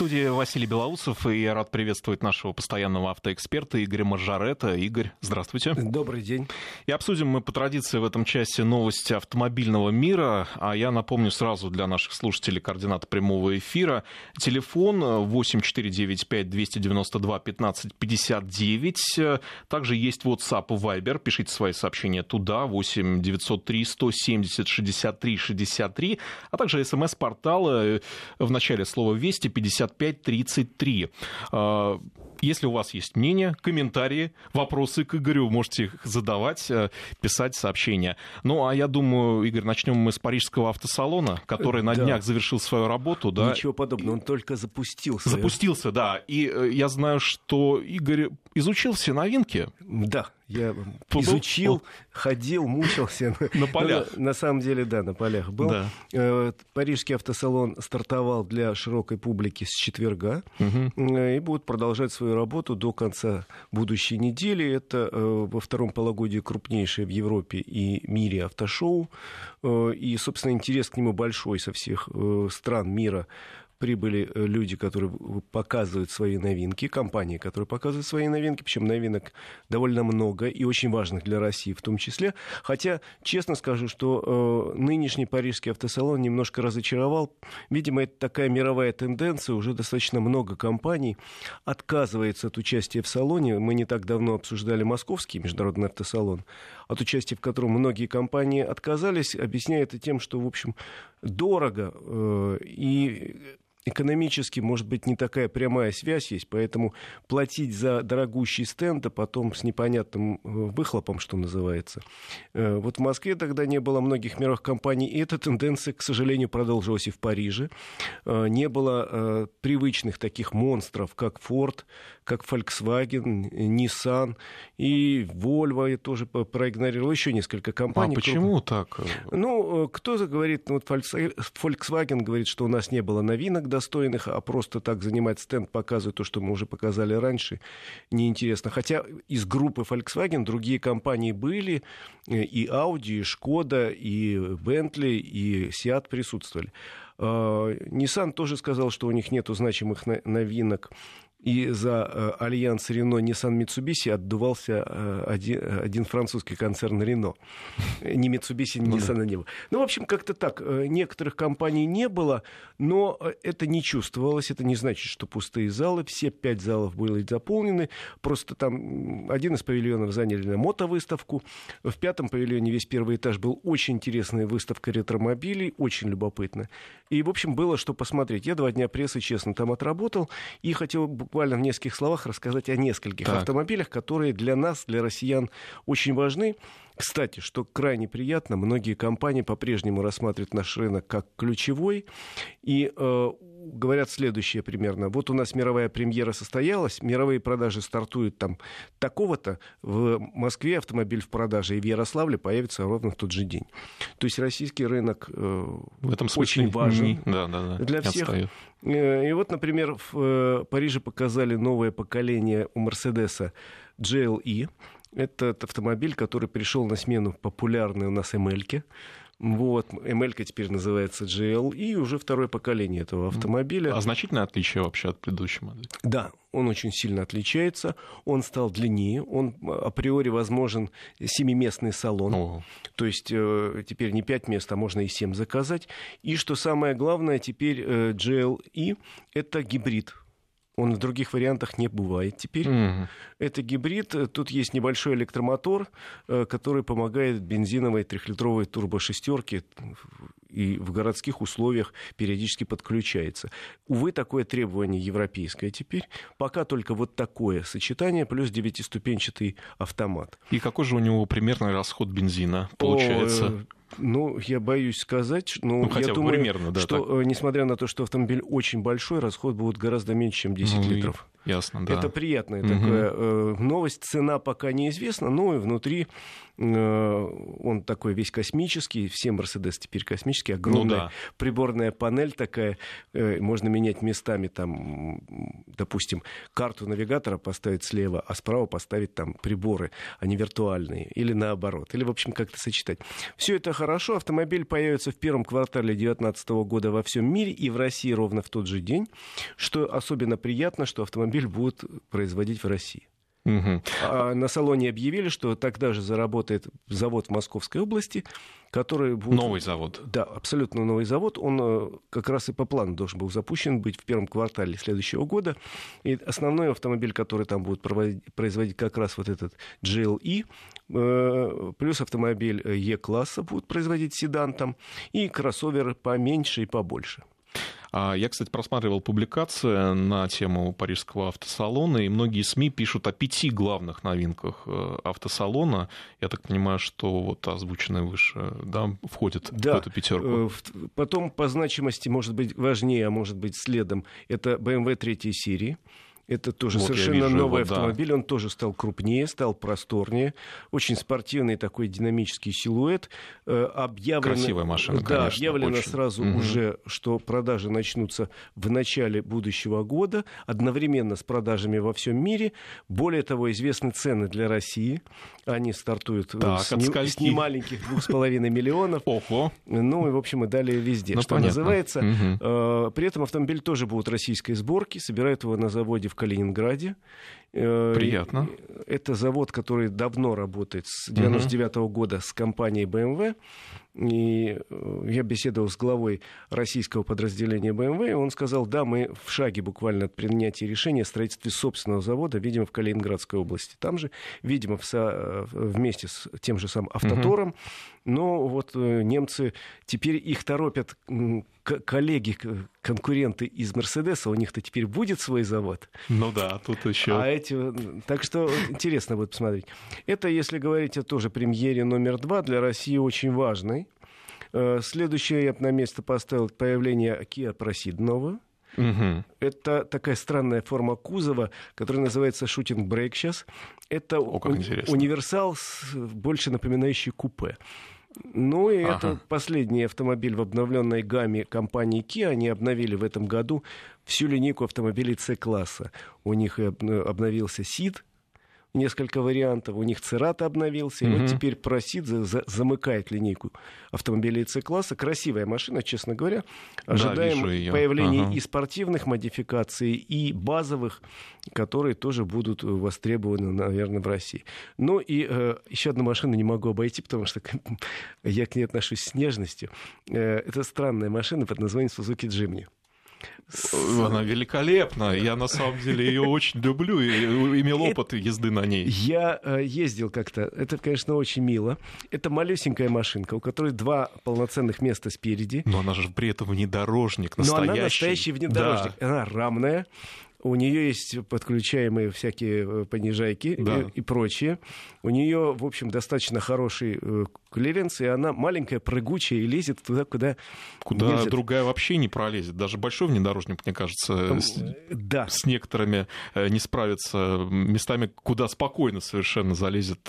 студии Василий Белоусов, и я рад приветствовать нашего постоянного автоэксперта Игоря Маржарета. Игорь, здравствуйте. Добрый день. И обсудим мы по традиции в этом части новости автомобильного мира. А я напомню сразу для наших слушателей координаты прямого эфира. Телефон 8495-292-1559. Также есть WhatsApp и Viber. Пишите свои сообщения туда. 8 903 170 63 63. А также смс-портал в начале слова «Вести» 5533. А, если у вас есть мнение, комментарии, вопросы к Игорю, можете их задавать, э, писать сообщения. Ну, а я думаю, Игорь, начнем мы с парижского автосалона, который на да. днях завершил свою работу. Да? Ничего подобного, он только запустился. Запустился, да. И э, я знаю, что Игорь изучил все новинки. Да, я изучил, ходил, мучился. На полях. на, на самом деле, да, на полях был. Да. Э, парижский автосалон стартовал для широкой публики с четверга угу. и будет продолжать свою работу до конца будущей недели. Это э, во втором полугодии крупнейшее в Европе и мире автошоу. И, собственно, интерес к нему большой со всех стран мира прибыли э, люди, которые показывают свои новинки, компании, которые показывают свои новинки, причем новинок довольно много и очень важных для России в том числе. Хотя, честно скажу, что э, нынешний парижский автосалон немножко разочаровал. Видимо, это такая мировая тенденция. Уже достаточно много компаний отказывается от участия в салоне. Мы не так давно обсуждали московский международный автосалон, от участия в котором многие компании отказались, объясняя это тем, что, в общем, дорого э, и экономически, может быть, не такая прямая связь есть, поэтому платить за дорогущий стенд, а потом с непонятным э, выхлопом, что называется. Э, вот в Москве тогда не было многих мировых компаний, и эта тенденция, к сожалению, продолжилась и в Париже. Э, не было привычных таких монстров, как Ford, как Volkswagen, Nissan и Volvo я тоже проигнорировал, еще несколько компаний. А почему так? Ну, кто-то говорит, вот Volkswagen говорит, что у нас не было новинок достойных, а просто так занимать стенд, показывать то, что мы уже показали раньше, неинтересно. Хотя из группы Volkswagen другие компании были, э, и Audi, и Skoda, и Bentley, и Seat присутствовали. А, Nissan тоже сказал, что у них нет значимых новинок и за э, альянс Рено Nissan Mitsubishi отдувался э, один, один французский концерн Рено. Ни Mitsubishi, ни Nissan не было. Ну, в общем, как-то так. Э, некоторых компаний не было, но это не чувствовалось. Это не значит, что пустые залы. Все пять залов были заполнены. Просто там один из павильонов заняли на мотовыставку. В пятом павильоне весь первый этаж был очень интересная выставка ретромобилей, очень любопытно. И, в общем, было что посмотреть. Я два дня прессы, честно, там отработал и хотел буквально в нескольких словах рассказать о нескольких так. автомобилях, которые для нас, для россиян, очень важны. Кстати, что крайне приятно, многие компании по-прежнему рассматривают наш рынок как ключевой. И э, говорят следующее примерно. Вот у нас мировая премьера состоялась, мировые продажи стартуют там такого-то, в Москве автомобиль в продаже и в Ярославле появится ровно в тот же день. То есть российский рынок э, в этом смысле очень важен не, да, да, да, для всех. Отстаю. Э, и вот, например, в э, Париже показали новое поколение у Мерседеса GLE. Это автомобиль, который пришел на смену популярной у нас ML. Вот, ML теперь называется GL, и уже второе поколение этого автомобиля. А значительное отличие вообще от предыдущей модели? Да, он очень сильно отличается, он стал длиннее, он априори возможен семиместный салон, О. то есть э, теперь не пять мест, а можно и семь заказать. И что самое главное, теперь э, GLE это гибрид, он в других вариантах не бывает теперь. Mm-hmm. Это гибрид. Тут есть небольшой электромотор, э, который помогает бензиновой трехлитровой турбошестерке и в городских условиях периодически подключается. Увы, такое требование европейское теперь. Пока только вот такое сочетание плюс девятиступенчатый автомат. И какой же у него примерный расход бензина получается? О, ну, я боюсь сказать, но ну, я думаю, примерно, да, что, так. Э, несмотря на то, что автомобиль очень большой, расход будет гораздо меньше, чем 10 ну, литров. Ясно, да. Это приятная угу. такая э, новость. Цена пока неизвестна, но и внутри э, он такой весь космический. Все Мерседес теперь космические. Огромная ну, да. приборная панель такая. Э, можно менять местами там допустим, карту навигатора поставить слева, а справа поставить там приборы, а не виртуальные, или наоборот, или, в общем, как-то сочетать. Все это хорошо, автомобиль появится в первом квартале 2019 года во всем мире и в России ровно в тот же день, что особенно приятно, что автомобиль будут производить в России. Угу. А на салоне объявили, что тогда же заработает завод в Московской области, который будет... Новый завод. Да, абсолютно новый завод. Он э, как раз и по плану должен был запущен быть в первом квартале следующего года. И основной автомобиль, который там будет производить как раз вот этот GLE, э, плюс автомобиль E-класса будут производить седан там, и кроссоверы поменьше и побольше. А я, кстати, просматривал публикации на тему Парижского автосалона, и многие СМИ пишут о пяти главных новинках э, автосалона. Я так понимаю, что вот озвученные выше да, входят да. в эту пятерку. Э, потом по значимости, может быть, важнее, а может быть, следом, это BMW третьей серии. Это тоже вот совершенно вижу новый его, автомобиль. Да. Он тоже стал крупнее, стал просторнее. Очень спортивный такой динамический силуэт. Э, объявлено, Красивая машина, Да, конечно, объявлено очень. сразу угу. уже, что продажи начнутся в начале будущего года, одновременно с продажами во всем мире. Более того, известны цены для России. Они стартуют э, так, с, не, с немаленьких 2,5 миллионов. Ого. Ну и, в общем, и далее везде. Ну, что понятно. называется. Угу. При этом автомобиль тоже будет российской сборки. Собирают его на заводе в Калининграде. Э, Приятно. Это завод, который давно работает с 99 -го года с компанией BMW. И э, я беседовал с главой российского подразделения BMW, и он сказал, да, мы в шаге буквально от принятия решения о строительстве собственного завода, видимо, в Калининградской области. Там же, видимо, в со... вместе с тем же самым автотором, угу. но вот э, немцы теперь их торопят коллеги, конкуренты из Мерседеса, у них-то теперь будет свой завод. Ну да, тут еще. А эти, так что интересно будет посмотреть. Это, если говорить о тоже премьере номер два, для России очень важной. Э, следующее я бы на место поставил появление Kia нового. Угу. Это такая странная форма кузова, которая называется шутинг брейк сейчас. Это О, у- универсал, больше напоминающий купе. Ну и ага. это последний автомобиль в обновленной гамме компании Kia. Они обновили в этом году всю линейку автомобилей C-класса. У них обновился Ceed, несколько вариантов. У них Церата обновился. И вот теперь Просид за, за, замыкает линейку автомобилей С-класса. Красивая машина, честно говоря. Ожидаем да, появления ага. и спортивных модификаций, и базовых, которые тоже будут востребованы, наверное, в России. Ну и э, еще одну машину не могу обойти, потому что я к ней отношусь с нежностью. Э, это странная машина под названием Suzuki Jimny. Она великолепна. Я на самом деле ее очень люблю и имел опыт езды на ней. Я э, ездил как-то. Это, конечно, очень мило. Это малюсенькая машинка, у которой два полноценных места спереди. Но она же при этом внедорожник настоящий. Но она настоящий внедорожник. Да. Она рамная. У нее есть подключаемые всякие э, понижайки да. и, и прочее. У нее, в общем, достаточно хороший э, клиренс, и она маленькая, прыгучая и лезет туда, куда Куда нельзя. другая вообще не пролезет. Даже большой внедорожник, мне кажется, с, да. с некоторыми э, не справится местами, куда спокойно совершенно залезет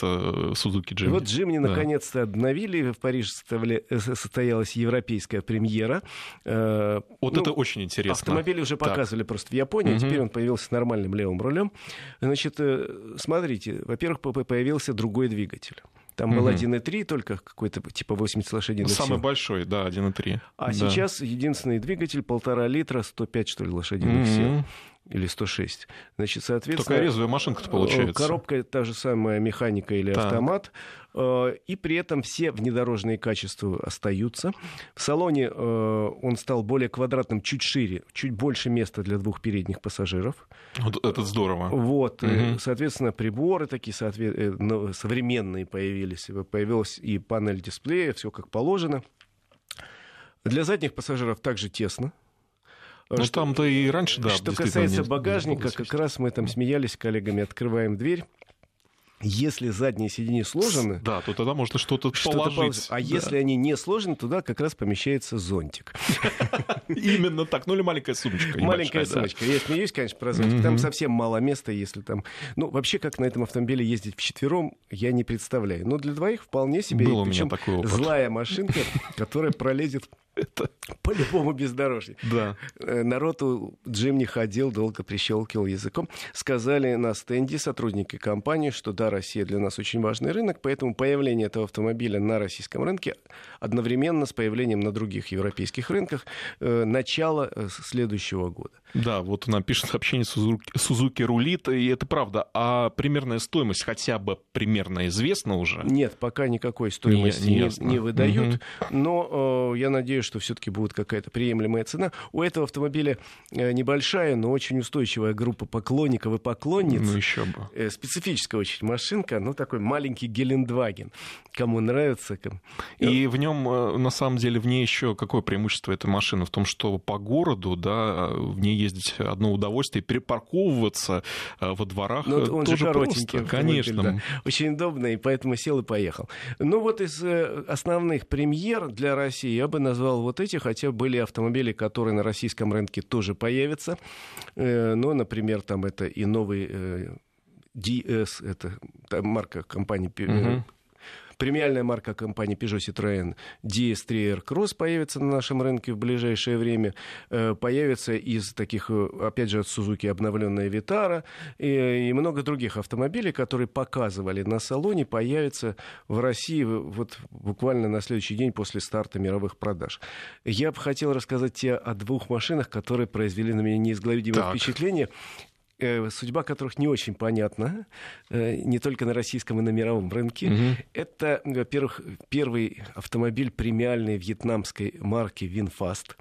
Сузуки Джимни. Вот Джимни да. наконец-то обновили. В Париже состоялась европейская премьера. Вот ну, это очень интересно. Автомобили уже показывали так. просто в Японии, угу. теперь он появился с нормальным левым рулем. Значит, э, смотрите, во-первых, появился другой двигатель. Там был 1.3, только какой-то типа 80 лошадиных Самый большой, да, 1.3. А да. сейчас единственный двигатель полтора литра, 105, что ли, лошадиных mm-hmm. сил или 106. Значит, соответственно... Такая резвая машинка-то получается. Коробка та же самая механика или так. автомат. Э, и при этом все внедорожные качества остаются. В салоне э, он стал более квадратным, чуть шире, чуть больше места для двух передних пассажиров. Вот это здорово. Вот, угу. соответственно, приборы такие современные появились. Появилась и панель дисплея, все как положено. Для задних пассажиров также тесно. Ну, что, там-то и раньше, да. Что касается багажника, как раз мы там смеялись с коллегами, открываем дверь. Если задние сиденья сложены... Да, то тогда можно что-то что положить. А да. если они не сложены, туда как раз помещается зонтик. Именно так. Ну или маленькая сумочка. Маленькая сумочка. Я смеюсь, конечно, про зонтик. Там совсем мало места, если там... Ну, вообще, как на этом автомобиле ездить вчетвером, я не представляю. Но для двоих вполне себе. Был у меня такой опыт. Злая машинка, которая пролезет Это... По-любому бездорожье. Да. Э, Народу Джим не ходил, долго прищелкивал языком. Сказали на стенде сотрудники компании, что да, Россия для нас очень важный рынок, поэтому появление этого автомобиля на российском рынке одновременно с появлением на других европейских рынках э, начало э, следующего года. Да, вот она пишет сообщение Сузуки рулит, и это правда. А примерная стоимость хотя бы примерно известна уже? Нет, пока никакой стоимости не, не, не выдают, угу. но э, я надеюсь, что все-таки будет какая-то приемлемая цена. У этого автомобиля э, небольшая, но очень устойчивая группа поклонников и поклонниц. Ну еще бы. Э, специфическая очень машинка, ну такой маленький Гелендваген. Кому нравится. Кому... И в нем, э, на самом деле, в ней еще какое преимущество этой машины? В том, что по городу, да, в ней ездить одно удовольствие, перепарковываться э, во дворах ну, он тоже же коротенький, просто, конечно. Да. Очень удобно, и поэтому сел и поехал. Ну вот из э, основных премьер для России я бы назвал вот эти, хотя были автомобили, которые на российском рынке тоже появятся. Э, ну, например, там это и новый DS, это марка компании угу. Премиальная марка компании Peugeot Citroën DS3 Air-Cross появится на нашем рынке в ближайшее время. Э, появится из таких, э, опять же, от Suzuki обновленная Vitara и, и много других автомобилей, которые показывали на салоне, появятся в России вот буквально на следующий день после старта мировых продаж. Я бы хотел рассказать тебе о двух машинах, которые произвели на меня неизгладимое так. впечатление. Э, судьба которых не очень понятна, э, не только на российском и на мировом рынке. Угу. Это, во-первых, первый автомобиль премиальной вьетнамской марки VinFast.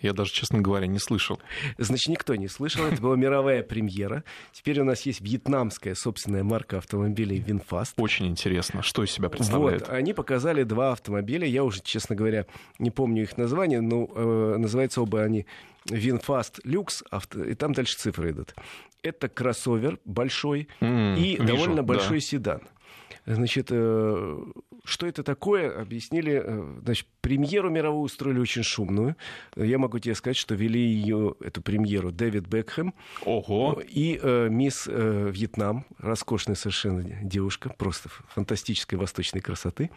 Я даже, честно говоря, не слышал. Значит, никто не слышал. Это была мировая премьера. Теперь у нас есть вьетнамская собственная марка автомобилей VinFast. Очень интересно, что из себя представляет. Вот, они показали два автомобиля. Я уже, честно говоря, не помню их название, но э, называются оба они VinFast Lux, и там дальше цифры идут. Это кроссовер большой м-м, и вижу, довольно большой да. седан. Значит, э, что это такое, объяснили. Э, значит, премьеру мировую устроили очень шумную. Я могу тебе сказать, что вели ее, эту премьеру, Дэвид Бекхэм. Ого! И э, мисс э, Вьетнам, роскошная совершенно девушка, просто фантастической восточной красоты.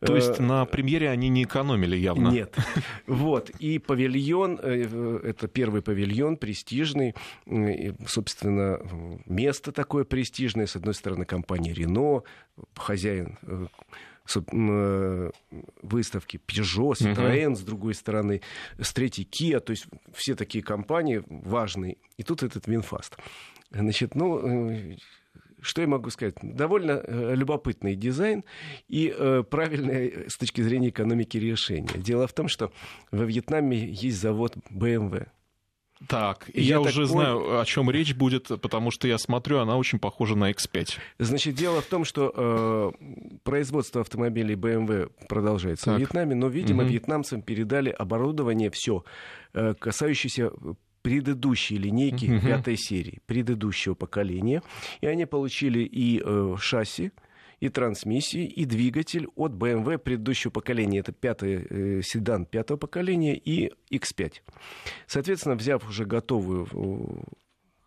То есть э, на премьере они не экономили явно? Нет. Вот. И павильон, э, это первый павильон, престижный. И, собственно, место такое престижное. С одной стороны, компания Рено, хозяин э, э, выставки Peugeot, Citroën, uh-huh. с другой стороны, с третьей Kia, то есть все такие компании важные. И тут этот VinFast. Значит, ну, э, что я могу сказать? Довольно любопытный дизайн и э, правильное с точки зрения экономики решение. Дело в том, что во Вьетнаме есть завод BMW. Так, и я, я уже так знаю, о чем речь будет, потому что я смотрю, она очень похожа на X5. Значит, дело в том, что э, производство автомобилей BMW продолжается так. в Вьетнаме, но, видимо, угу. вьетнамцам передали оборудование все, э, касающееся предыдущей линейки угу. пятой серии, предыдущего поколения. И они получили и э, шасси, и трансмиссии, и двигатель от BMW предыдущего поколения. Это пятый э, седан пятого поколения и X5. Соответственно, взяв уже готовую э,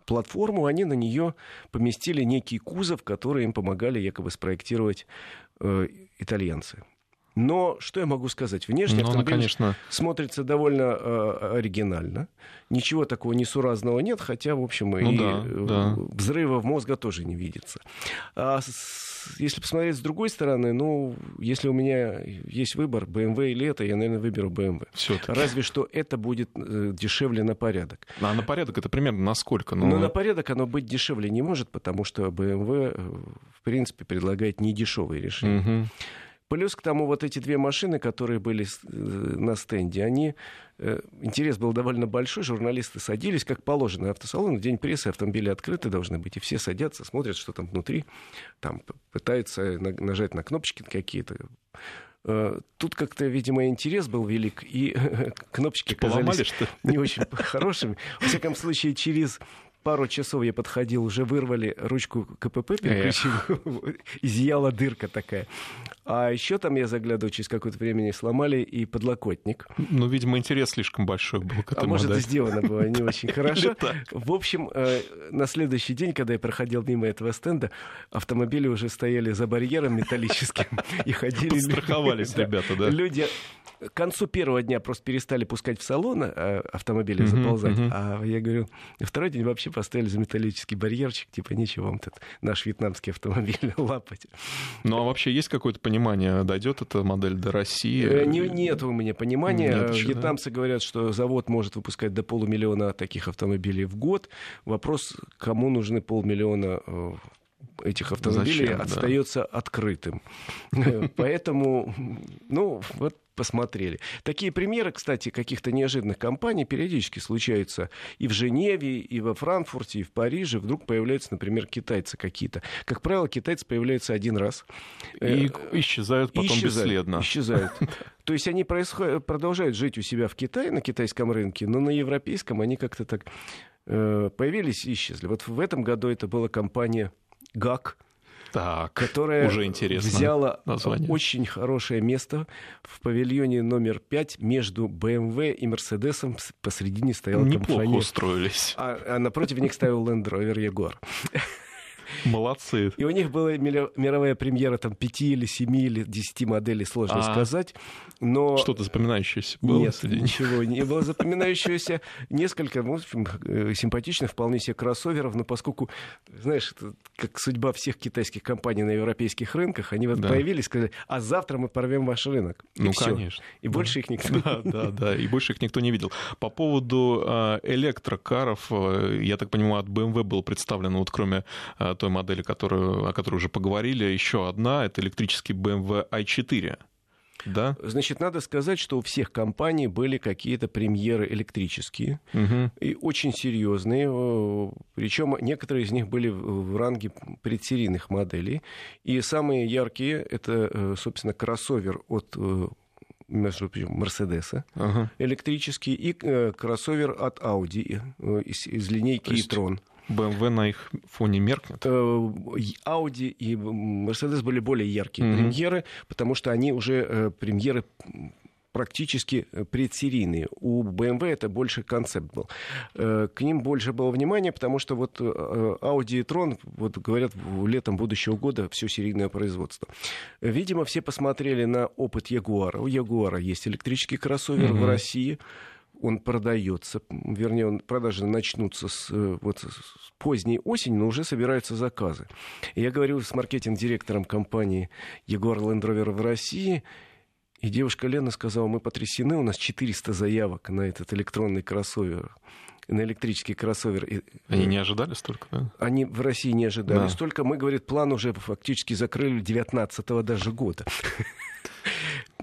платформу, они на нее поместили некий кузов, который им помогали якобы спроектировать э, итальянцы. Но что я могу сказать? Внешне ну, автомобиль конечно... смотрится довольно э, оригинально. Ничего такого несуразного нет, хотя, в общем, ну, и да, да. взрыва мозга тоже не видится. А с, если посмотреть с другой стороны, ну, если у меня есть выбор, BMW или это, я, наверное, выберу BMW. Всё-таки. Разве что это будет э, дешевле на порядок. А на порядок это примерно на сколько? Ну, ну на порядок оно быть дешевле не может, потому что BMW, э, в принципе, предлагает недешевые решения. Угу. Плюс к тому вот эти две машины, которые были э, на стенде, они... Э, интерес был довольно большой, журналисты садились, как положено, автосалон, в день прессы автомобили открыты должны быть, и все садятся, смотрят, что там внутри, там пытаются нажать на кнопочки какие-то. Э, тут как-то, видимо, интерес был велик, и кнопочки оказались не очень хорошими. Во всяком случае, через пару часов я подходил, уже вырвали ручку КПП, переключили, изъяла дырка такая. А еще там я заглядываю, через какое-то время сломали и подлокотник. Ну, видимо, интерес слишком большой был к этому. А может, да? сделано было не очень хорошо. В общем, э, на следующий день, когда я проходил мимо этого стенда, автомобили уже стояли за барьером металлическим и ходили... Страховались ребята, да? Люди к концу первого дня просто перестали пускать в салон а, автомобили заползать. Uh-huh, uh-huh. А я говорю, второй день вообще поставили за металлический барьерчик, типа нечего вам тут наш вьетнамский автомобиль лапать. Ну а вообще есть какое-то понимание, дойдет эта модель до России? Э, не, нет у меня понимания. Нет еще, Вьетнамцы да? говорят, что завод может выпускать до полумиллиона таких автомобилей в год. Вопрос, кому нужны полмиллиона э, этих автомобилей Зачем, остается да. открытым. Поэтому, ну, вот посмотрели. Такие примеры, кстати, каких-то неожиданных компаний периодически случаются и в Женеве, и во Франкфурте, и в Париже. Вдруг появляются, например, китайцы какие-то. Как правило, китайцы появляются один раз. И э, исчезают потом исчезают, бесследно. Исчезают. То есть они происход... продолжают жить у себя в Китае, на китайском рынке, но на европейском они как-то так э, появились и исчезли. Вот в этом году это была компания ГАК, так, которая уже интересно взяла название. очень хорошее место в павильоне номер 5 между BMW и Мерседесом. Посредине стояла Неплохо компания. устроились. А, а напротив них ставил Land Rover Jaguar. Молодцы. И у них была мировая премьера там пяти или семи или десяти моделей, сложно а, сказать. Но... Что-то запоминающееся было? Нет, ничего не было запоминающегося. Несколько ну, э, симпатичных вполне себе кроссоверов, но поскольку, знаешь, это как судьба всех китайских компаний на европейских рынках, они вот да. появились, сказали, а завтра мы порвем ваш рынок. И ну, все. конечно. И да. больше их никто да, да, да, и больше их никто не видел. По поводу э, электрокаров, э, я так понимаю, от BMW был представлен, вот кроме той модели, которую, о которой уже поговорили, еще одна, это электрический BMW i4. Да? Значит, надо сказать, что у всех компаний были какие-то премьеры электрические угу. и очень серьезные. Причем некоторые из них были в ранге предсерийных моделей. И самые яркие это, э, собственно, кроссовер от э, между прочим, Мерседеса ага. электрический и э, кроссовер от Audi из, из линейки e-tron. BMW на их фоне меркнет? Э, Audi и Mercedes были более яркие mm-hmm. премьеры, потому что они уже э, премьеры практически э, предсерийные. У BMW это больше концепт был. К ним больше было внимания, потому что вот Audi и Tron, вот говорят, летом будущего года все серийное производство. Видимо, все посмотрели на опыт Jaguar. У Jaguar есть электрический кроссовер mm-hmm. в России он продается, вернее, он, продажи начнутся с, э, вот, с поздней осени, но уже собираются заказы. И я говорил с маркетинг-директором компании Егор Land Rover в России, и девушка Лена сказала, мы потрясены, у нас 400 заявок на этот электронный кроссовер на электрический кроссовер. Они не ожидали столько, да? Они в России не ожидали да. столько. Мы, говорит, план уже фактически закрыли 19 даже года.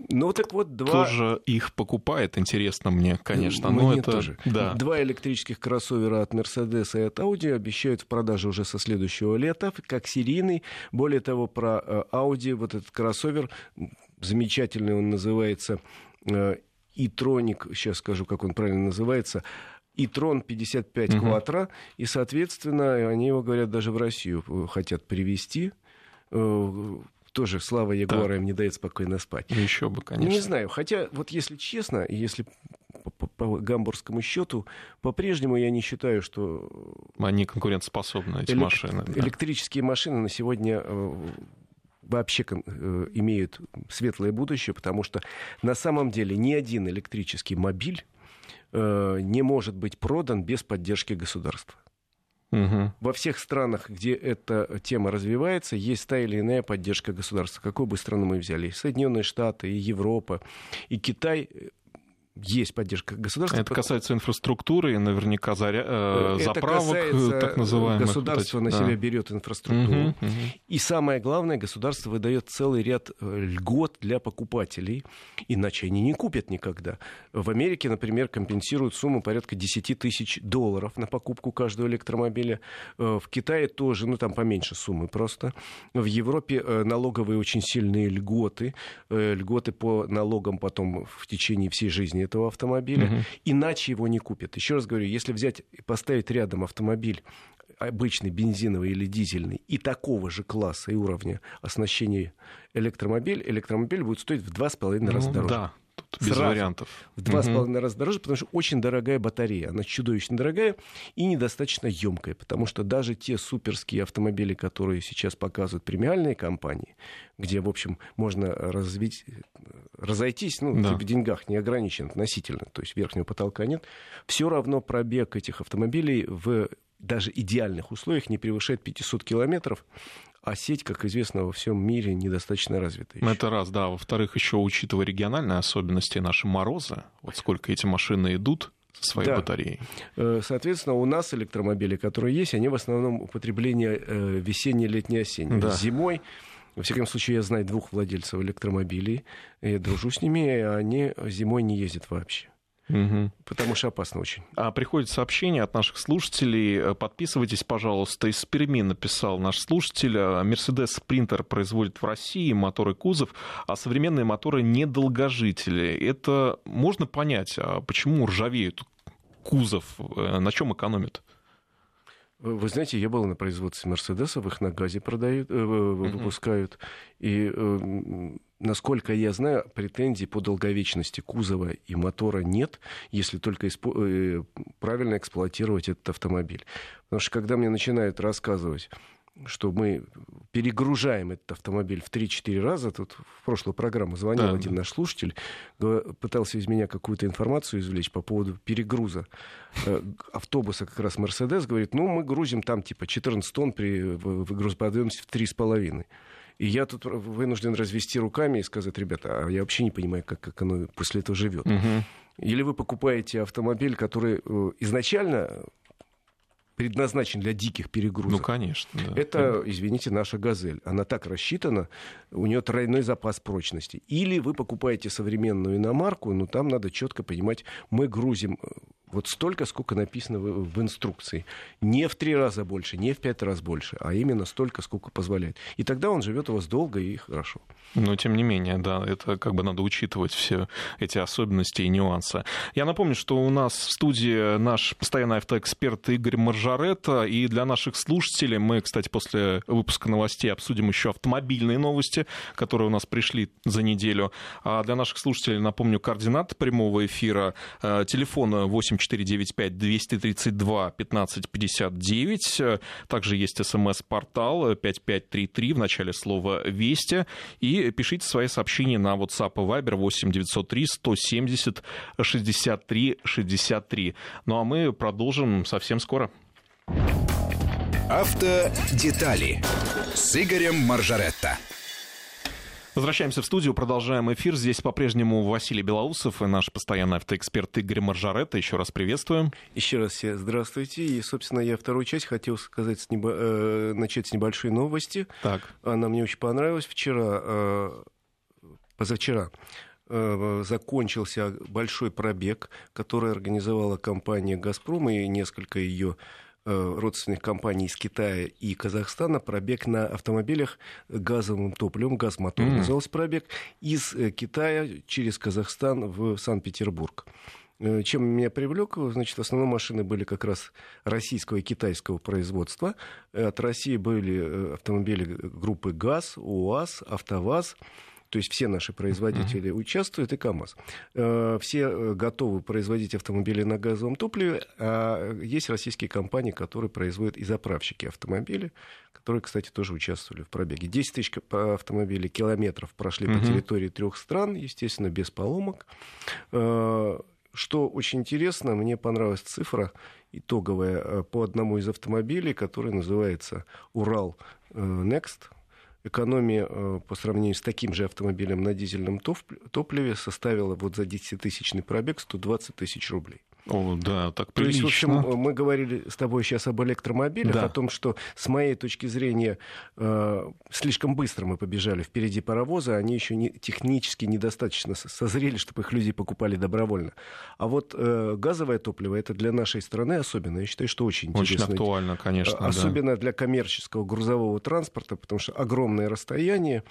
Ну, так вот, два... Тоже их покупает, интересно мне, конечно. Мне но это... тоже. Да. Два электрических кроссовера от Mercedes и от Audi обещают в продаже уже со следующего лета, как серийный. Более того, про э, Audi, вот этот кроссовер, замечательный он называется, e-tronic, э, сейчас скажу, как он правильно называется, и Трон 55 угу. И, соответственно, они его, говорят, даже в Россию э, хотят привезти тоже слава Егора да. им не дает спокойно спать. Ну, Еще бы, конечно. Не знаю, хотя вот если честно, если по, по, по гамбургскому счету, по-прежнему я не считаю, что... Они конкурентоспособны, эти элек... машины. Да. Электрические машины на сегодня э, вообще э, имеют светлое будущее, потому что на самом деле ни один электрический мобиль э, не может быть продан без поддержки государства. Угу. Во всех странах, где эта тема развивается, есть та или иная поддержка государства. Какую бы страну мы взяли? Соединенные Штаты, и Европа, и Китай есть поддержка государства. Это касается инфраструктуры и наверняка заря... э, заправок, э, так называемых. Государство на себя берет инфраструктуру. Угу, угу. И самое главное, государство выдает целый ряд э, льгот для покупателей, иначе они не купят никогда. В Америке, например, компенсируют сумму порядка 10 тысяч долларов на покупку каждого электромобиля. Э, в Китае тоже, ну там поменьше суммы просто. В Европе налоговые очень сильные льготы. Льготы по налогам потом в течение всей жизни этого автомобиля, угу. иначе его не купят. Еще раз говорю, если взять и поставить рядом автомобиль обычный бензиновый или дизельный и такого же класса и уровня оснащения электромобиль, электромобиль будет стоить в два с половиной раза ну, дороже. Да, Тут без Сразу. вариантов. в два с половиной раза дороже, потому что очень дорогая батарея. Она чудовищно дорогая и недостаточно емкая, потому что даже те суперские автомобили, которые сейчас показывают премиальные компании, где, в общем, можно развить, разойтись, ну, Да. в деньгах не ограничен относительно, то есть верхнего потолка нет, все равно пробег этих автомобилей в даже идеальных условиях не превышает 500 километров, а сеть, как известно, во всем мире недостаточно развита. Ну, еще. Это раз, да. Во-вторых, еще учитывая региональные особенности наши морозы, вот сколько эти машины идут со своей Да. батареей. Э, Соответственно, у нас электромобили, которые есть, они в основном употребление э, весеннее, летнее, осеннее. Да. Зимой, во всяком случае, я знаю двух владельцев электромобилей, я дружу с ними, и они зимой не ездят вообще, Мгм. потому что опасно очень. А приходит сообщение от наших слушателей. Э, Подписывайтесь, пожалуйста. Из Перми написал наш слушатель. э, Мерседес Спринтер производит в России мотор и кузов, а современные моторы недолгожители. Это можно понять, а почему ржавеют кузов, Э, на чем экономят? Вы знаете, я был на производстве Мерседесов, их на газе продают, э, выпускают. И, э, м, насколько я знаю, претензий по долговечности кузова и мотора нет, если только испо- э, правильно эксплуатировать этот автомобиль. Потому что когда мне начинают рассказывать, что мы перегружаем этот автомобиль в 3-4 раза. Тут в прошлую программу звонил Да, один да. наш слушатель, пытался из меня какую-то информацию извлечь по поводу перегруза э, автобуса как раз Мерседес. Говорит, ну, мы грузим там типа 14 тонн при грузоподъемности в 3,5. И я тут вынужден развести руками и сказать, ребята, а я вообще не понимаю, как, как оно после этого живет. Мгм. Или вы покупаете автомобиль, который э, изначально предназначен для диких перегрузок. Ну, конечно. да. Это, извините, наша «Газель». Она так рассчитана, у нее тройной запас прочности. Или вы покупаете современную иномарку, но там надо четко понимать, мы грузим э, вот столько, сколько написано в, в инструкции. Не в три раза больше, не в пять раз больше, а именно столько, сколько позволяет. И тогда он живет у вас долго и хорошо. Но тем не менее, да, это как бы надо учитывать все эти особенности и нюансы. Я напомню, что у нас в студии наш постоянный автоэксперт Игорь Маржарета И для наших слушателей мы, кстати, после выпуска новостей обсудим еще автомобильные новости, которые у нас пришли за неделю. А для наших слушателей, напомню, координаты прямого эфира э, телефона 84 495 232 1559. Также есть смс-портал э, 5533 в начале слова «Вести». И пишите свои сообщения на WhatsApp и Viber 8 903 170 63 63. Ну а мы продолжим совсем скоро. Автодетали с Игорем Маржаретто. Возвращаемся в студию, продолжаем эфир. Здесь по-прежнему Василий Белоусов и наш постоянный автоэксперт Игорь Маржаретта. Еще раз приветствуем. Еще раз все здравствуйте. И, собственно, я вторую часть хотел сказать, с небо- э, начать с небольшой новости. Так. Она мне очень понравилась. Вчера, э, позавчера, э, закончился большой пробег, который организовала компания «Газпром» и несколько ее родственных компаний из Китая и Казахстана пробег на автомобилях газовым топливом, газмотор Мгм. назывался пробег, из э, Китая через Казахстан в Санкт-Петербург. Э, Чем меня привлек, значит, в основном машины были как раз российского и китайского производства. Э, От России были э, автомобили группы ГАЗ, УАЗ, АвтоВАЗ. То есть все наши производители участвуют и КАМАЗ. Э, Все э, готовы производить автомобили на газовом топливе, а есть российские компании, которые производят и заправщики автомобилей, которые, кстати, тоже участвовали в пробеге. 10 тысяч автомобилей, километров прошли Мгм. по территории трех стран, естественно, без поломок. Э, Что очень интересно, мне понравилась цифра итоговая э, по одному из автомобилей, который называется «Урал э, Next». Экономия э, по сравнению с таким же автомобилем на дизельном топ- топливе составила вот за 10-тысячный пробег 120 тысяч рублей. О, да, так То есть, прилично. в общем, мы говорили с тобой сейчас об электромобилях, Да. о том, что с моей точки зрения э, слишком быстро мы побежали впереди паровоза, они еще не, технически недостаточно со- созрели, чтобы их люди покупали добровольно. А вот э, газовое топливо это для нашей страны особенно. Я считаю, что очень Очень интересно. актуально, конечно. да. Особенно для коммерческого грузового транспорта, потому что огромное расстояние,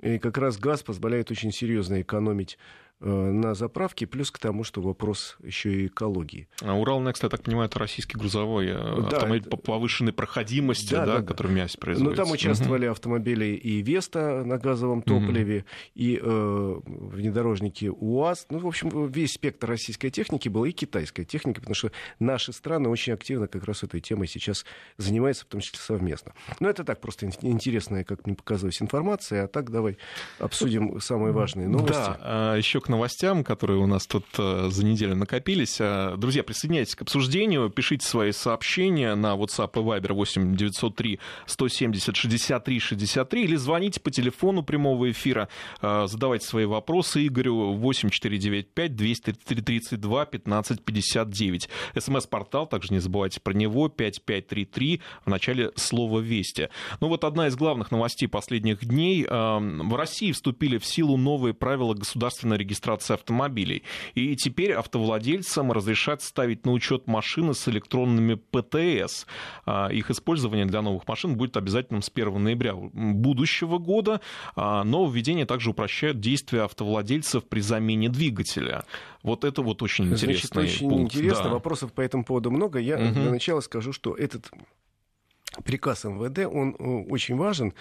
и как раз газ позволяет очень серьезно экономить на заправке, плюс к тому, что вопрос еще и экологии. А Урал Next, я так понимаю, это российский грузовой э, да, автомобиль это... повышенной проходимости, да, да, да, который мясь производится. Но там участвовали угу. автомобили и Веста на газовом топливе, угу. и э, внедорожники УАЗ. Ну, в общем, весь спектр российской техники был и китайской техники, потому что наши страны очень активно как раз этой темой сейчас занимаются, в том числе совместно. Но это так просто интересная, как мне показалось, информация. А так давай обсудим самые важные новости. Да, еще к новостям, которые у нас тут э, за неделю накопились. Э, друзья, присоединяйтесь к обсуждению, пишите свои сообщения на WhatsApp и Viber 8 903 170 63 63 или звоните по телефону прямого эфира, э, задавайте свои вопросы Игорю 8495 232 15 59. СМС-портал, также не забывайте про него, 5533 в начале слова «Вести». Ну вот одна из главных новостей последних дней. В России вступили в силу новые правила государственной регистрации регистрации автомобилей. И теперь автовладельцам разрешат ставить на учет машины с электронными ПТС. А, их использование для новых машин будет обязательным с 1 ноября будущего года. А, но введение также упрощает действия автовладельцев при замене двигателя. Вот это вот очень интересный Значит, очень пункт. интересно. Да. Вопросов по этому поводу много. Я угу. для начала скажу, что этот приказ МВД, он э, очень важен,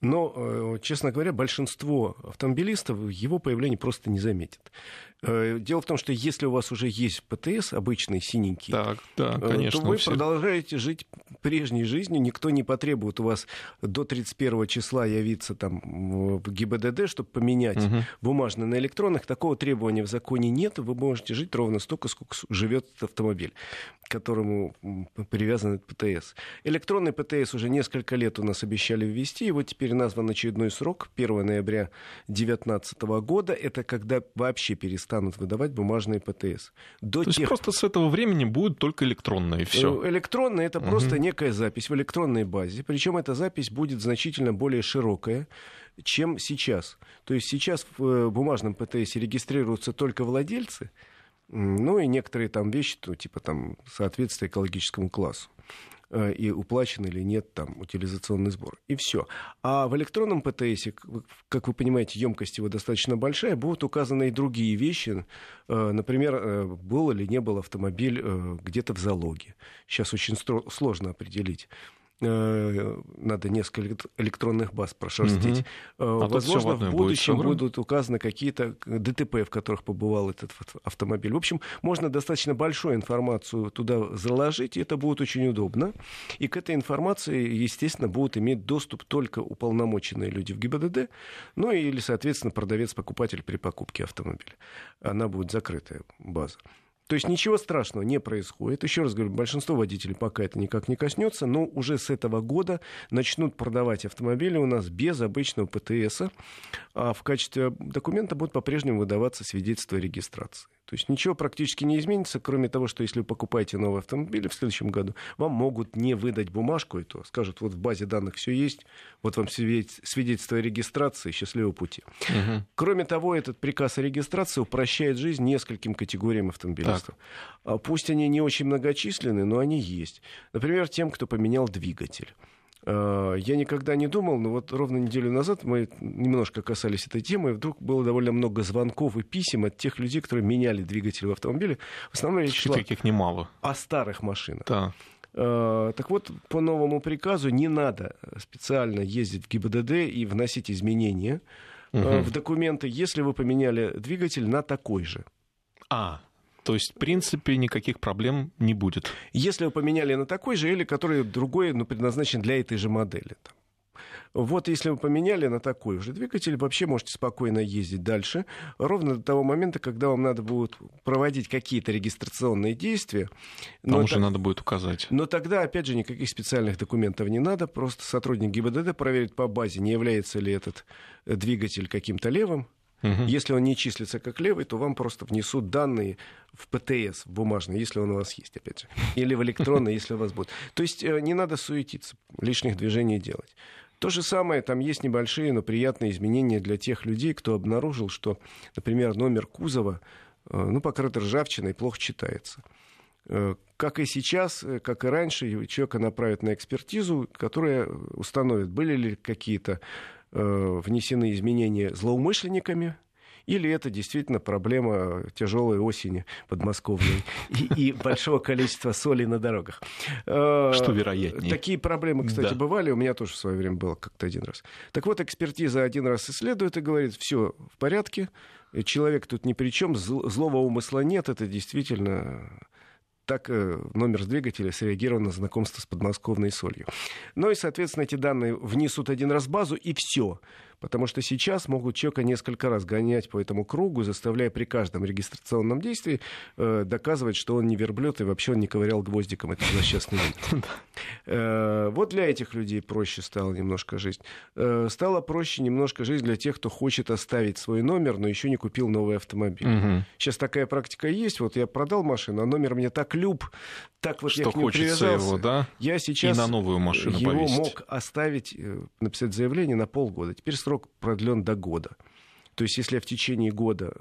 но, э, честно говоря, большинство автомобилистов его появление просто не заметит. Э, дело в том, что если у вас уже есть ПТС, обычный синенький, так, да, э, конечно, то вы все... продолжаете жить прежней жизнью. Никто не потребует у вас до 31 числа явиться там в ГИБДД, чтобы поменять угу. бумажные на электронных. Такого требования в законе нет. Вы можете жить ровно столько, сколько живет автомобиль, к которому привязан этот ПТС. Электронный ПТС уже несколько лет у нас обещали ввести. Его теперь назван очередной срок, 1 ноября 2019 года. Это когда вообще перестали станут выдавать бумажные ПТС. До То тех... есть просто с этого времени будет только электронные, все. Э, электронные это угу. просто некая запись в электронной базе. Причем эта запись будет значительно более широкая, чем сейчас. То есть сейчас в э, бумажном ПТС регистрируются только владельцы, ну и некоторые там вещи, ну, типа там соответствие экологическому классу. Э, и уплачен или нет там утилизационный сбор. И все. А в электронном ПТС, как вы понимаете, емкость его достаточно большая, будут указаны и другие вещи. Э, например, э, был или не был автомобиль где-то в залоге. Сейчас очень сложно определить надо несколько электронных баз прошерстить. Угу. А Возможно, в будущем будет будут указаны какие-то ДТП, в которых побывал этот автомобиль. В общем, можно достаточно большую информацию туда заложить, и это будет очень удобно. И к этой информации, естественно, будут иметь доступ только уполномоченные люди в ГИБДД, ну или, соответственно, продавец-покупатель при покупке автомобиля. Она будет закрытая база. То есть ничего страшного не происходит. Еще раз говорю, большинство водителей пока это никак не коснется, но уже с этого года начнут продавать автомобили у нас без обычного ПТС, а в качестве документа будут по-прежнему выдаваться свидетельства о регистрации. То есть ничего практически не изменится, кроме того, что если вы покупаете новый автомобиль в следующем году, вам могут не выдать бумажку, и то скажут, вот в базе данных все есть, вот вам свидетельство о регистрации, счастливого пути. Угу. Кроме того, этот приказ о регистрации упрощает жизнь нескольким категориям автомобилистов. Так. Пусть они не очень многочисленны, но они есть. Например, тем, кто поменял двигатель. Э, я никогда не думал, но вот ровно неделю назад мы немножко касались этой темы, и вдруг было довольно много звонков и писем от тех людей, которые меняли двигатель в автомобиле. В основном речь шла таких немало. о старых машинах. Да. Э, так вот, по новому приказу не надо специально ездить в ГИБДД и вносить изменения угу. в документы, если вы поменяли двигатель на такой же. А, то есть, в принципе, никаких проблем не будет. Если вы поменяли на такой же или который другой, ну, предназначен для этой же модели. Там. Вот если вы поменяли на такой уже двигатель, вообще можете спокойно ездить дальше, ровно до того момента, когда вам надо будет проводить какие-то регистрационные действия. Там но уже так... надо будет указать. Но тогда, опять же, никаких специальных документов не надо, просто сотрудник ГИБДД проверит по базе, не является ли этот двигатель каким-то левым, Угу. Если он не числится как левый, то вам просто внесут данные в ПТС, в бумажный, если он у вас есть, опять же. Или в электронный, если у вас будет. То есть э, не надо суетиться, лишних движений делать. То же самое, там есть небольшие, но приятные изменения для тех людей, кто обнаружил, что, например, номер кузова э, ну, покрыт ржавчиной, плохо читается. Э, как и сейчас, как и раньше, человека направят на экспертизу, которая установит, были ли какие-то внесены изменения злоумышленниками, или это действительно проблема тяжелой осени подмосковной и, и большого количества соли на дорогах. Э, Что вероятнее. Такие проблемы, кстати, да. бывали, у меня тоже в свое время было как-то один раз. Так вот, экспертиза один раз исследует и говорит, все в порядке, человек тут ни при чем, злого умысла нет, это действительно так э, номер с двигателя среагировал на знакомство с подмосковной солью. Ну и, соответственно, эти данные внесут один раз в базу, и все. Потому что сейчас могут человека несколько раз гонять по этому кругу, заставляя при каждом регистрационном действии э, доказывать, что он не верблюд и вообще он не ковырял гвоздиком этот злосчастный вид. Э, вот для этих людей проще стала немножко жизнь. Э, стало проще немножко жизнь для тех, кто хочет оставить свой номер, но еще не купил новый автомобиль. Сейчас такая практика есть. Вот я продал машину, а номер мне так люб, так вот что я хочется его, да? Я сейчас и на новую машину его повесить. мог оставить, э, написать заявление на полгода. Теперь срок продлен до года. То есть, если я в течение года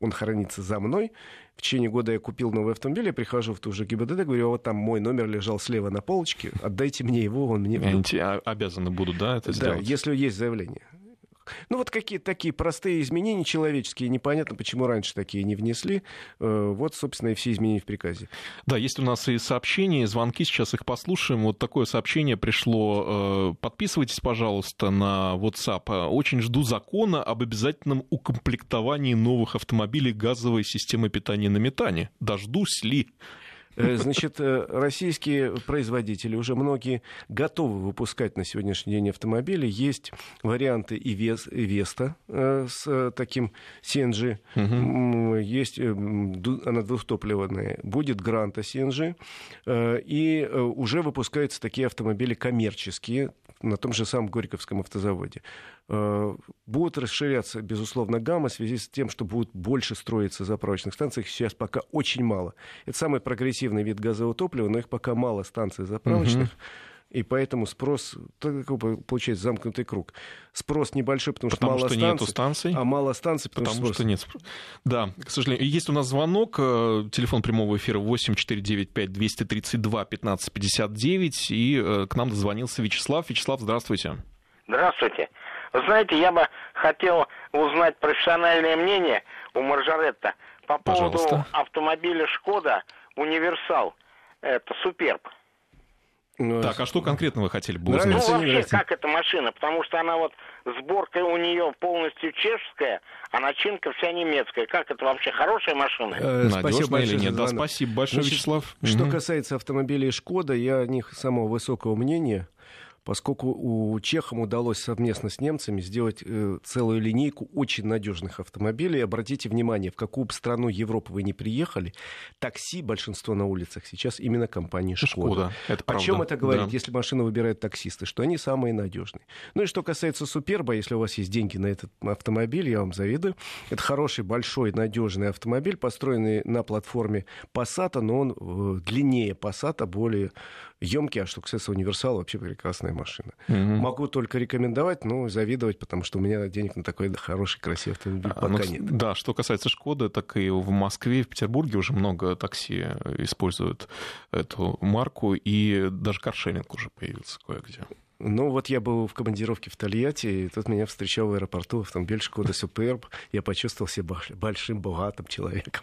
он хранится за мной. В течение года я купил новый автомобиль, я прихожу в ту же ГИБДД, говорю, вот там мой номер лежал слева на полочке, отдайте мне его, он мне... Они обязаны будут, да, это сделать? Да, если есть заявление. Ну, вот какие-то такие простые изменения человеческие. Непонятно, почему раньше такие не внесли. Э, вот, собственно, и все изменения в приказе. Да, есть у нас и сообщения, и звонки. Сейчас их послушаем. Вот такое сообщение пришло. Э, подписывайтесь, пожалуйста, на WhatsApp. Очень жду закона об обязательном укомплектовании новых автомобилей газовой системы питания на метане. Дождусь ли? Э, значит, э, российские производители уже многие готовы выпускать на сегодняшний день автомобили. Есть варианты и, Вес, и Веста э, с таким CNG. Угу. Есть, она двухтопливная. Будет Гранта CNG. И уже выпускаются такие автомобили коммерческие на том же самом Горьковском автозаводе. Э, будут расширяться, безусловно, гамма в связи с тем, что будут больше строиться заправочных станций. Их сейчас пока очень мало. Это самый прогрессивный вид газового топлива, но их пока мало станций заправочных. Угу. И поэтому спрос, получается, замкнутый круг. Спрос небольшой, потому, потому что мало что станций. Нету станций. А мало станций, потому, потому что, что нет. Да, к сожалению. Есть у нас звонок. Э, телефон прямого эфира 8495 232 1559. И э, к нам дозвонился Вячеслав. Вячеслав, здравствуйте. Здравствуйте. Вы знаете, я бы хотел узнать профессиональное мнение у Маржаретта по поводу Пожалуйста. автомобиля «Шкода Универсал». Это «Суперб». Ну, так, а что конкретно вы хотели бы узнать? Ну, вообще, как эта машина? Потому что она вот, сборка у нее полностью чешская, а начинка вся немецкая. Как это вообще? Хорошая машина? Э, спасибо большое или нет? Да, спасибо большое, Значит, Вячеслав. Что угу. касается автомобилей «Шкода», я о них самого высокого мнения – поскольку у чехам удалось совместно с немцами сделать э, целую линейку очень надежных автомобилей. Обратите внимание, в какую бы страну Европы вы не приехали, такси большинство на улицах сейчас именно компании Шкода. Это О чем это говорит, да. если машину выбирают таксисты, что они самые надежные. Ну и что касается Суперба, если у вас есть деньги на этот автомобиль, я вам завидую. Это хороший, большой, надежный автомобиль, построенный на платформе Passat, но он э, длиннее Passat, более емкий, а что касается универсала, вообще прекрасная машина. Угу. Могу только рекомендовать, но завидовать, потому что у меня денег на такой хороший, красивый автомобиль а, пока ну, нет. Да, что касается Шкоды, так и в Москве, в Петербурге уже много такси используют эту марку, и даже каршеринг уже появился кое-где. Ну, вот я был в командировке в Тольятти, и тут меня встречал в аэропорту автомобиль Шкода Суперб. Я почувствовал себя большим, богатым человеком.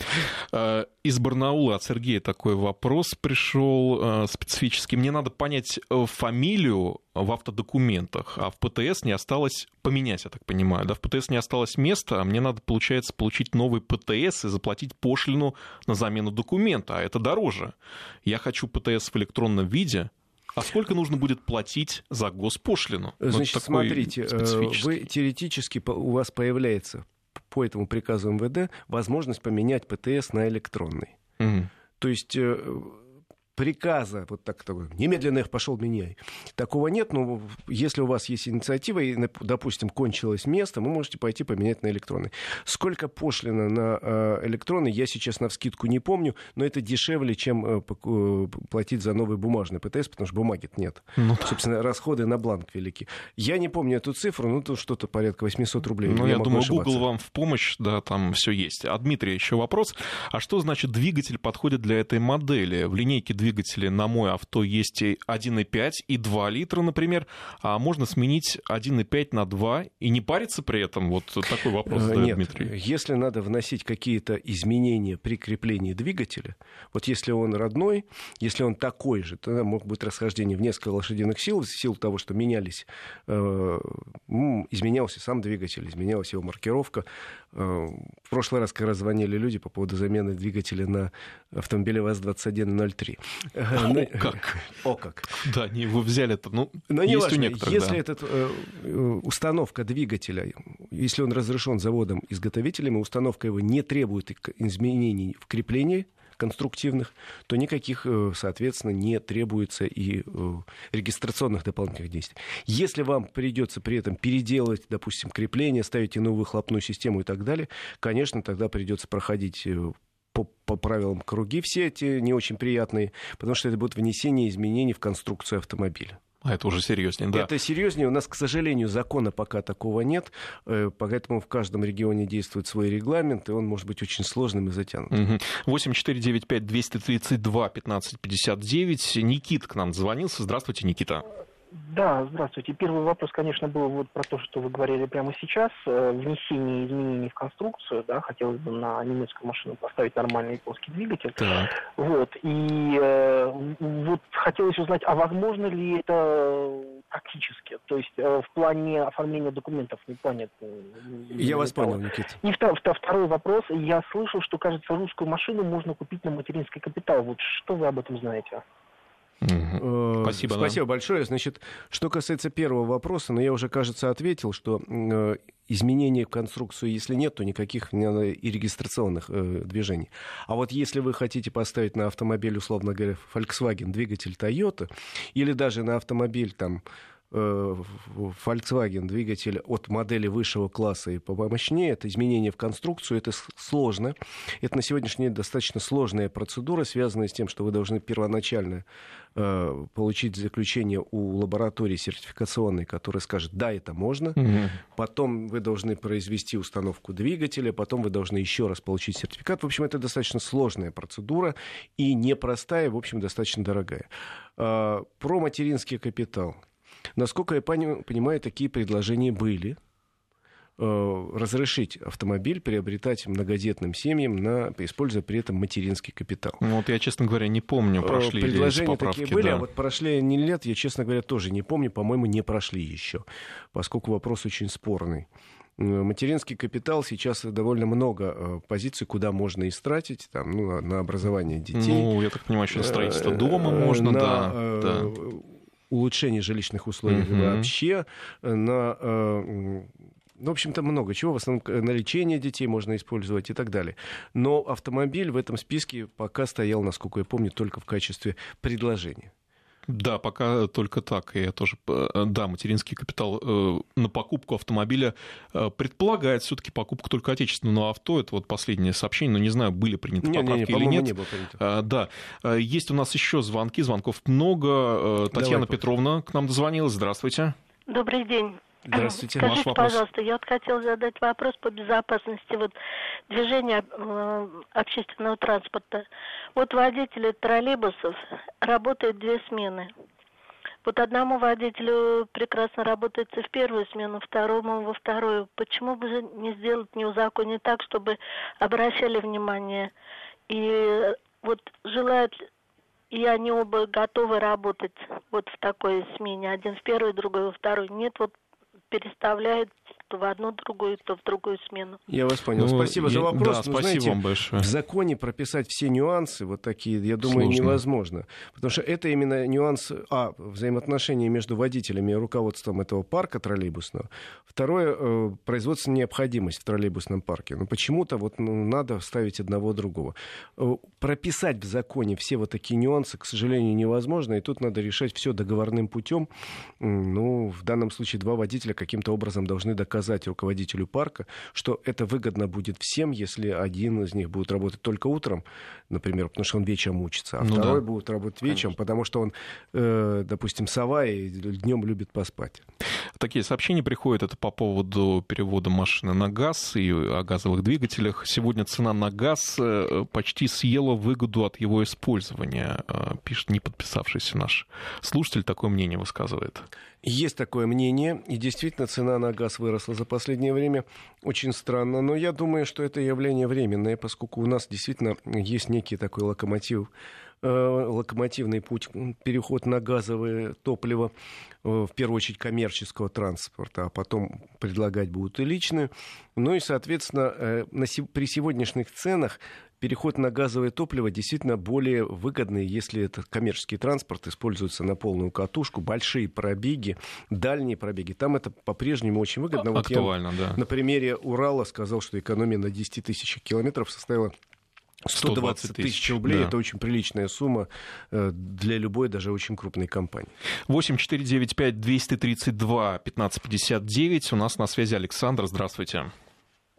А, из Барнаула от Сергея такой вопрос пришел а, специфический. Мне надо понять э, фамилию в автодокументах, а в ПТС не осталось поменять, я так понимаю. Да, в ПТС не осталось места, а мне надо, получается, получить новый ПТС и заплатить пошлину на замену документа, а это дороже. Я хочу ПТС в электронном виде, а сколько нужно будет платить за госпошлину? Значит, вот смотрите, э, вы теоретически у вас появляется по этому приказу МВД возможность поменять ПТС на электронный. Угу. То есть э, приказа, вот так, такой, немедленно их пошел меняй. Такого нет, но если у вас есть инициатива, и, допустим, кончилось место, вы можете пойти поменять на электронный. Сколько пошлина на э, электронный, я сейчас на вскидку не помню, но это дешевле, чем э, э, платить за новый бумажный ПТС, потому что бумаги нет. Ну, да. Собственно, расходы на бланк велики. Я не помню эту цифру, ну, тут что-то порядка 800 рублей. Ну, я, я думаю, ошибаться. Google вам в помощь, да, там все есть. А Дмитрий, еще вопрос. А что значит двигатель подходит для этой модели? В линейке двигателей двигатели на мой авто есть 1,5 и 2 литра, например, а можно сменить 1,5 на 2 и не париться при этом? Вот такой вопрос задает Нет, Дмитрий. Если надо вносить какие-то изменения при креплении двигателя, вот если он родной, если он такой же, тогда могут быть расхождения в несколько лошадиных сил, в силу того, что менялись, э, изменялся сам двигатель, изменялась его маркировка. Э, в прошлый раз, когда звонили люди по поводу замены двигателя на автомобиле ВАЗ-2103. О, как? О, как. Да, они его взяли-то, ну, Но есть важно, у некоторых, Если да. этот, э, установка двигателя, если он разрешен заводом-изготовителем, и установка его не требует изменений в креплении, конструктивных, то никаких, э, соответственно, не требуется и э, регистрационных дополнительных действий. Если вам придется при этом переделать, допустим, крепление, ставить иную выхлопную систему и так далее, конечно, тогда придется проходить э, по, правилам круги все эти не очень приятные, потому что это будет внесение изменений в конструкцию автомобиля. А это уже серьезнее, да. Это серьезнее. У нас, к сожалению, закона пока такого нет, э, поэтому в каждом регионе действует свой регламент, и он может быть очень сложным и затянутым. 8495-233-1559. Никит к нам звонился. Здравствуйте, Никита. Да, здравствуйте. Первый вопрос, конечно, был вот про то, что вы говорили прямо сейчас. Э, внесение изменений в конструкцию, да, хотелось бы на немецкую машину поставить нормальный японский двигатель. Так. Вот. И э, вот хотелось узнать, а возможно ли это практически? То есть э, в плане оформления документов, не в плане... Я вас понял, Никита. И втор, второй вопрос. Я слышал, что, кажется, русскую машину можно купить на материнский капитал. Вот что вы об этом знаете? Угу. Спасибо. Спасибо да. большое. Значит, что касается первого вопроса, но ну, я уже, кажется, ответил, что э, изменений в конструкцию, если нет, то никаких и регистрационных э, движений. А вот если вы хотите поставить на автомобиль, условно говоря, Volkswagen двигатель Toyota, или даже на автомобиль там Э, Volkswagen двигатель от модели высшего класса и помощнее, это изменение в конструкцию, это сложно. Это на сегодняшний день достаточно сложная процедура, связанная с тем, что вы должны первоначально э, получить заключение у лаборатории сертификационной, которая скажет, да, это можно. Угу. Потом вы должны произвести установку двигателя, потом вы должны еще раз получить сертификат. В общем, это достаточно сложная процедура и непростая, в общем, достаточно дорогая. Э, про материнский капитал. Насколько я понимаю, такие предложения были э, разрешить автомобиль приобретать многодетным семьям, на, используя при этом материнский капитал. Ну, вот я, честно говоря, не помню, э, прошли Предложения ли поправки, такие были, да. а вот прошли не лет, я, честно говоря, тоже не помню, по-моему, не прошли еще, поскольку вопрос очень спорный. Э, материнский капитал сейчас довольно много позиций, куда можно истратить там, ну, на образование детей. Ну, я так понимаю, еще на строительство дома можно, на, да. да улучшение жилищных условий угу. вообще, э, на э, в общем-то, много чего. В основном на лечение детей можно использовать и так далее. Но автомобиль в этом списке пока стоял, насколько я помню, только в качестве предложения. Да, пока только так. Я тоже, э, да, материнский капитал э, на покупку автомобиля э, предполагает все-таки покупку только отечественного авто. Это вот последнее сообщение, но не знаю, были приняты не, поправки не, не, или нет. Не было принято. Да, есть у нас еще звонки, звонков много. Татьяна Давай, Петровна к нам дозвонилась. Здравствуйте. Добрый день. Здравствуйте. Скажите, пожалуйста, я вот хотела задать вопрос по безопасности вот, движения э, общественного транспорта. Вот водители троллейбусов работают две смены. Вот одному водителю прекрасно работается в первую смену, второму во вторую. Почему бы не сделать, не узаконить так, чтобы обращали внимание? И вот желают и они оба готовы работать вот в такой смене. Один в первую, другой во вторую. Нет вот переставляет то в одну другую, то в другую смену. Я вас понял. Ну, спасибо я, за вопрос. Да, ну, спасибо знаете, вам большое. В законе прописать все нюансы вот такие, я думаю, Сложно. невозможно. Потому что это именно нюанс, а, взаимоотношения между водителями и руководством этого парка троллейбусного. Второе, э, производственная необходимость в троллейбусном парке. Но почему-то вот ну, надо ставить одного другого. Э, прописать в законе все вот такие нюансы, к сожалению, невозможно. И тут надо решать все договорным путем. Ну, в данном случае два водителя каким-то образом должны доказать руководителю парка, что это выгодно будет всем, если один из них будет работать только утром, например, потому что он вечером учится, а ну второй да. будет работать вечером, Конечно. потому что он, э, допустим, сова и днем любит поспать. Такие сообщения приходят, это по поводу перевода машины на газ и о газовых двигателях. Сегодня цена на газ э, почти съела выгоду от его использования, э, пишет не подписавшийся наш слушатель, такое мнение высказывает. Есть такое мнение, и действительно цена на газ выросла за последнее время. Очень странно, но я думаю, что это явление временное, поскольку у нас действительно есть некий такой локомотив локомотивный путь, переход на газовое топливо, э, в первую очередь коммерческого транспорта, а потом предлагать будут и личные. Ну и, соответственно, э, при сегодняшних ценах переход на газовое топливо действительно более выгодный, если это коммерческий транспорт используется на полную катушку, большие пробеги, дальние пробеги. Там это по-прежнему очень выгодно. Вот Актуально, я да. На примере Урала сказал, что экономия на 10 тысячах километров составила 120 тысяч рублей да. это очень приличная сумма э, для любой, даже очень крупной компании. 8 495 232 1559. У нас на связи Александр. Здравствуйте.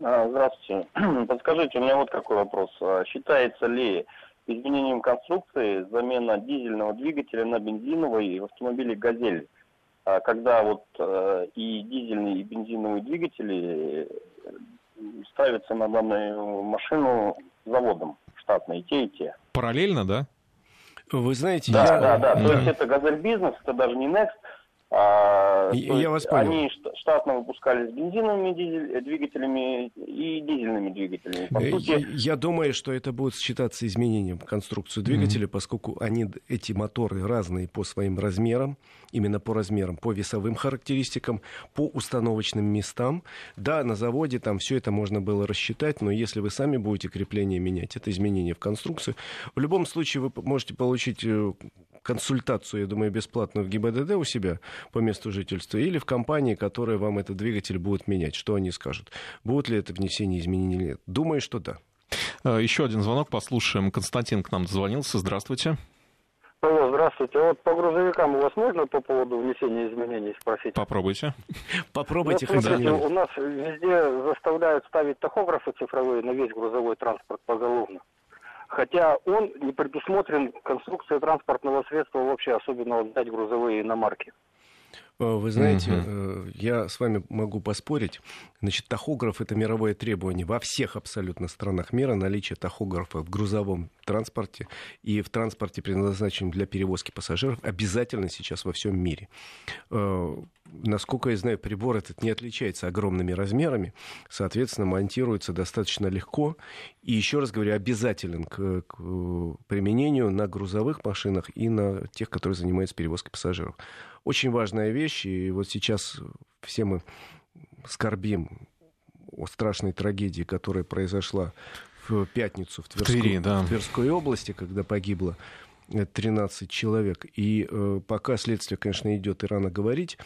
А, здравствуйте. Подскажите, у меня вот какой вопрос. А считается ли изменением конструкции замена дизельного двигателя на бензиновый в автомобиле «Газель», а когда вот э, и дизельные, и бензиновые двигатели ставятся на данную машину заводом штатно, и те, и те. Параллельно, да? Вы знаете, да, я... да, да. То есть это газель бизнес, это даже не Next, а, я вас понял. Они штатно выпускались бензиновыми дизель, э, двигателями и дизельными двигателями. По э, сути... Я думаю, что это будет считаться изменением конструкции двигателя, mm-hmm. поскольку они, эти моторы разные по своим размерам, именно по размерам, по весовым характеристикам, по установочным местам. Да, на заводе там все это можно было рассчитать, но если вы сами будете крепление менять, это изменение в конструкции. В любом случае вы можете получить э, консультацию, я думаю, бесплатную в ГИБДД у себя по месту жительства или в компании, которая вам этот двигатель будет менять. Что они скажут? Будут ли это внесение изменений или нет? Думаю, что да. Э, Еще один звонок послушаем. Константин к нам дозвонился. Здравствуйте. Алло, здравствуйте. Вот по грузовикам у вас можно по поводу внесения изменений спросить? Попробуйте. Попробуйте, ну, смотрите, У нас везде заставляют ставить тахографы цифровые на весь грузовой транспорт поголовно хотя он не предусмотрен конструкцией транспортного средства вообще, особенно вот взять грузовые иномарки. Э, вы знаете, угу. я с вами могу поспорить. Значит, тахограф это мировое требование во всех абсолютно странах мира наличие тахографа в грузовом транспорте и в транспорте, предназначенном для перевозки пассажиров, обязательно сейчас во всем мире. Э, насколько я знаю, прибор этот не отличается огромными размерами, соответственно, монтируется достаточно легко и, еще раз говорю, обязателен к, к применению на грузовых машинах и на тех, которые занимаются перевозкой пассажиров очень важная вещь, и вот сейчас все мы скорбим о страшной трагедии, которая произошла в пятницу в, Тверску, в, Твери, да. в Тверской области, когда погибло 13 человек. И э, пока следствие, конечно, идет, и рано говорить,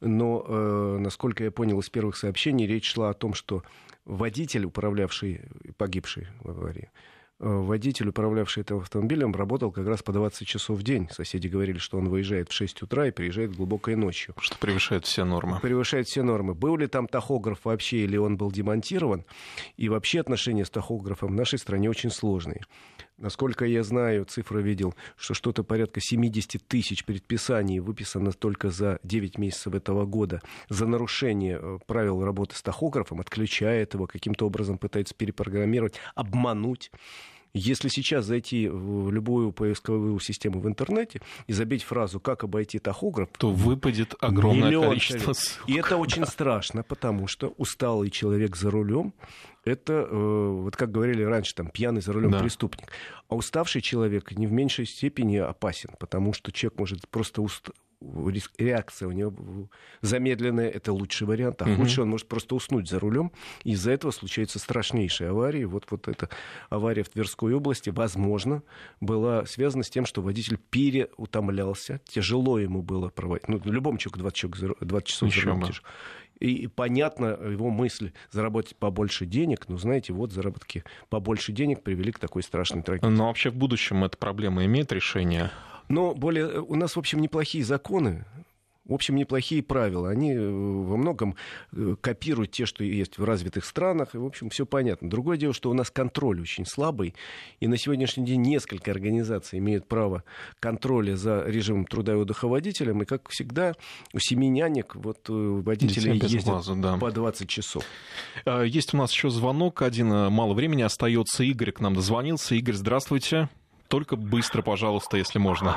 но, э, насколько я понял из первых сообщений, речь шла о том, что водитель, управлявший, погибший в аварии, Э, водитель, управлявший этим автомобилем, работал как раз по 20 часов в день. Соседи говорили, что он выезжает в 6 утра и приезжает глубокой ночью. Что превышает все нормы. Превышает все нормы. Был ли там тахограф вообще, или он был демонтирован? И вообще отношения с тахографом в нашей стране очень сложные. Насколько я знаю, цифры видел, что что-то порядка 70 тысяч предписаний выписано только за 9 месяцев этого года за нарушение э, правил работы с тахографом, отключает его, каким-то образом пытается перепрограммировать, обмануть. Если сейчас зайти в любую поисковую систему в интернете и забить фразу «как обойти тахограф», то выпадет огромное количество ссылок. И это очень страшно, потому что усталый человек за рулем это, э, вот как говорили раньше, там, пьяный за рулем да. преступник. А уставший человек не в меньшей степени опасен, потому что человек может просто уст реакция у него замедленная, это лучший вариант. А угу. худший, он может просто уснуть за рулем. Из-за этого случаются страшнейшие аварии. Вот, вот эта авария в Тверской области, возможно, была связана с тем, что водитель переутомлялся. Тяжело ему было проводить. Ну, любому человеку 20, человек, 20 часов за рулем. И понятно его мысль заработать побольше денег, но знаете, вот заработки побольше денег привели к такой страшной трагедии. Но вообще в будущем эта проблема имеет решение? Но более, у нас, в общем, неплохие законы В общем, неплохие правила. Они э, во многом э, копируют те, что есть в развитых странах. И, в общем, все понятно. Другое дело, что у нас контроль очень слабый. И на сегодняшний день несколько организаций имеют право контроля за режимом труда и отдыха водителям. И, как всегда, у семи нянек вот, э, водители ездят глаза, да. по 20 часов. Есть у нас еще звонок один. Мало времени остается. Игорь к нам дозвонился. Игорь, здравствуйте. Только быстро, пожалуйста, если можно.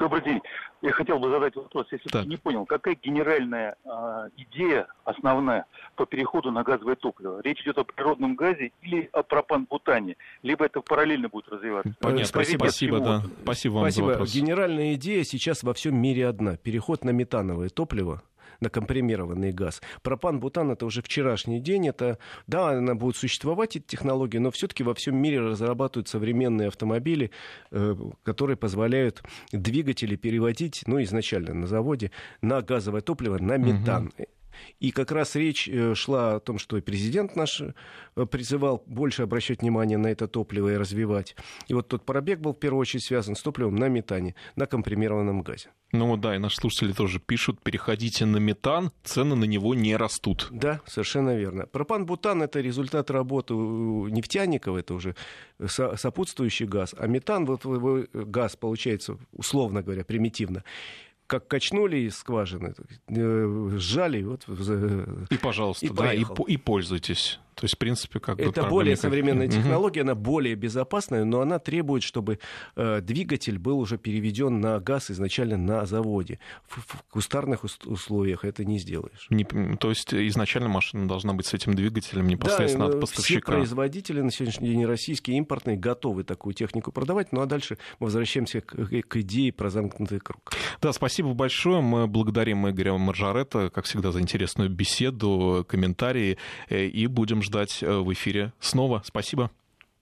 Добрый день. Я хотел бы задать вопрос, если так. ты не понял, какая генеральная э, идея основная по переходу на газовое топливо? Речь идет о природном газе или о пропан-бутане? Либо это параллельно будет развиваться? Понятно, спасибо, спасибо, да. спасибо вам спасибо. за вопрос. Генеральная идея сейчас во всем мире одна. Переход на метановое топливо на компримированный газ. Пропан-бутан это уже вчерашний день. Это, да, она будет существовать, эта технология, но все-таки во всем мире разрабатывают современные автомобили, э, которые позволяют двигатели переводить, ну, изначально на заводе, на газовое топливо, на метан. Угу. И как раз речь э, шла о том, что президент наш э, призывал больше обращать внимание на это топливо и развивать. И вот тот пробег был в первую очередь связан с топливом на метане, на компримированном газе. Ну да, и наши слушатели тоже пишут, переходите на метан, цены на него не растут. Да, совершенно верно. Пропан-бутан — это результат работы нефтяников, это уже сопутствующий газ. А метан, вот газ получается, условно говоря, примитивно, как качнули из скважины, э, сжали, вот... И, пожалуйста, и да, и, и пользуйтесь. То есть, в принципе, как Это бы, более современная технология, она более безопасная, но она требует, чтобы э, двигатель был уже переведен на газ изначально на заводе. В, в кустарных условиях это не сделаешь. Не, то есть, изначально машина должна быть с этим двигателем непосредственно да, от поставщика. Все производители на сегодняшний день российские, импортные, готовы такую технику продавать. Ну а дальше мы возвращаемся к, к идее про замкнутый круг. Да, спасибо большое. Мы благодарим Игоря Маржарета, как всегда, за интересную беседу, комментарии э, и будем ждать э, в эфире снова. Спасибо.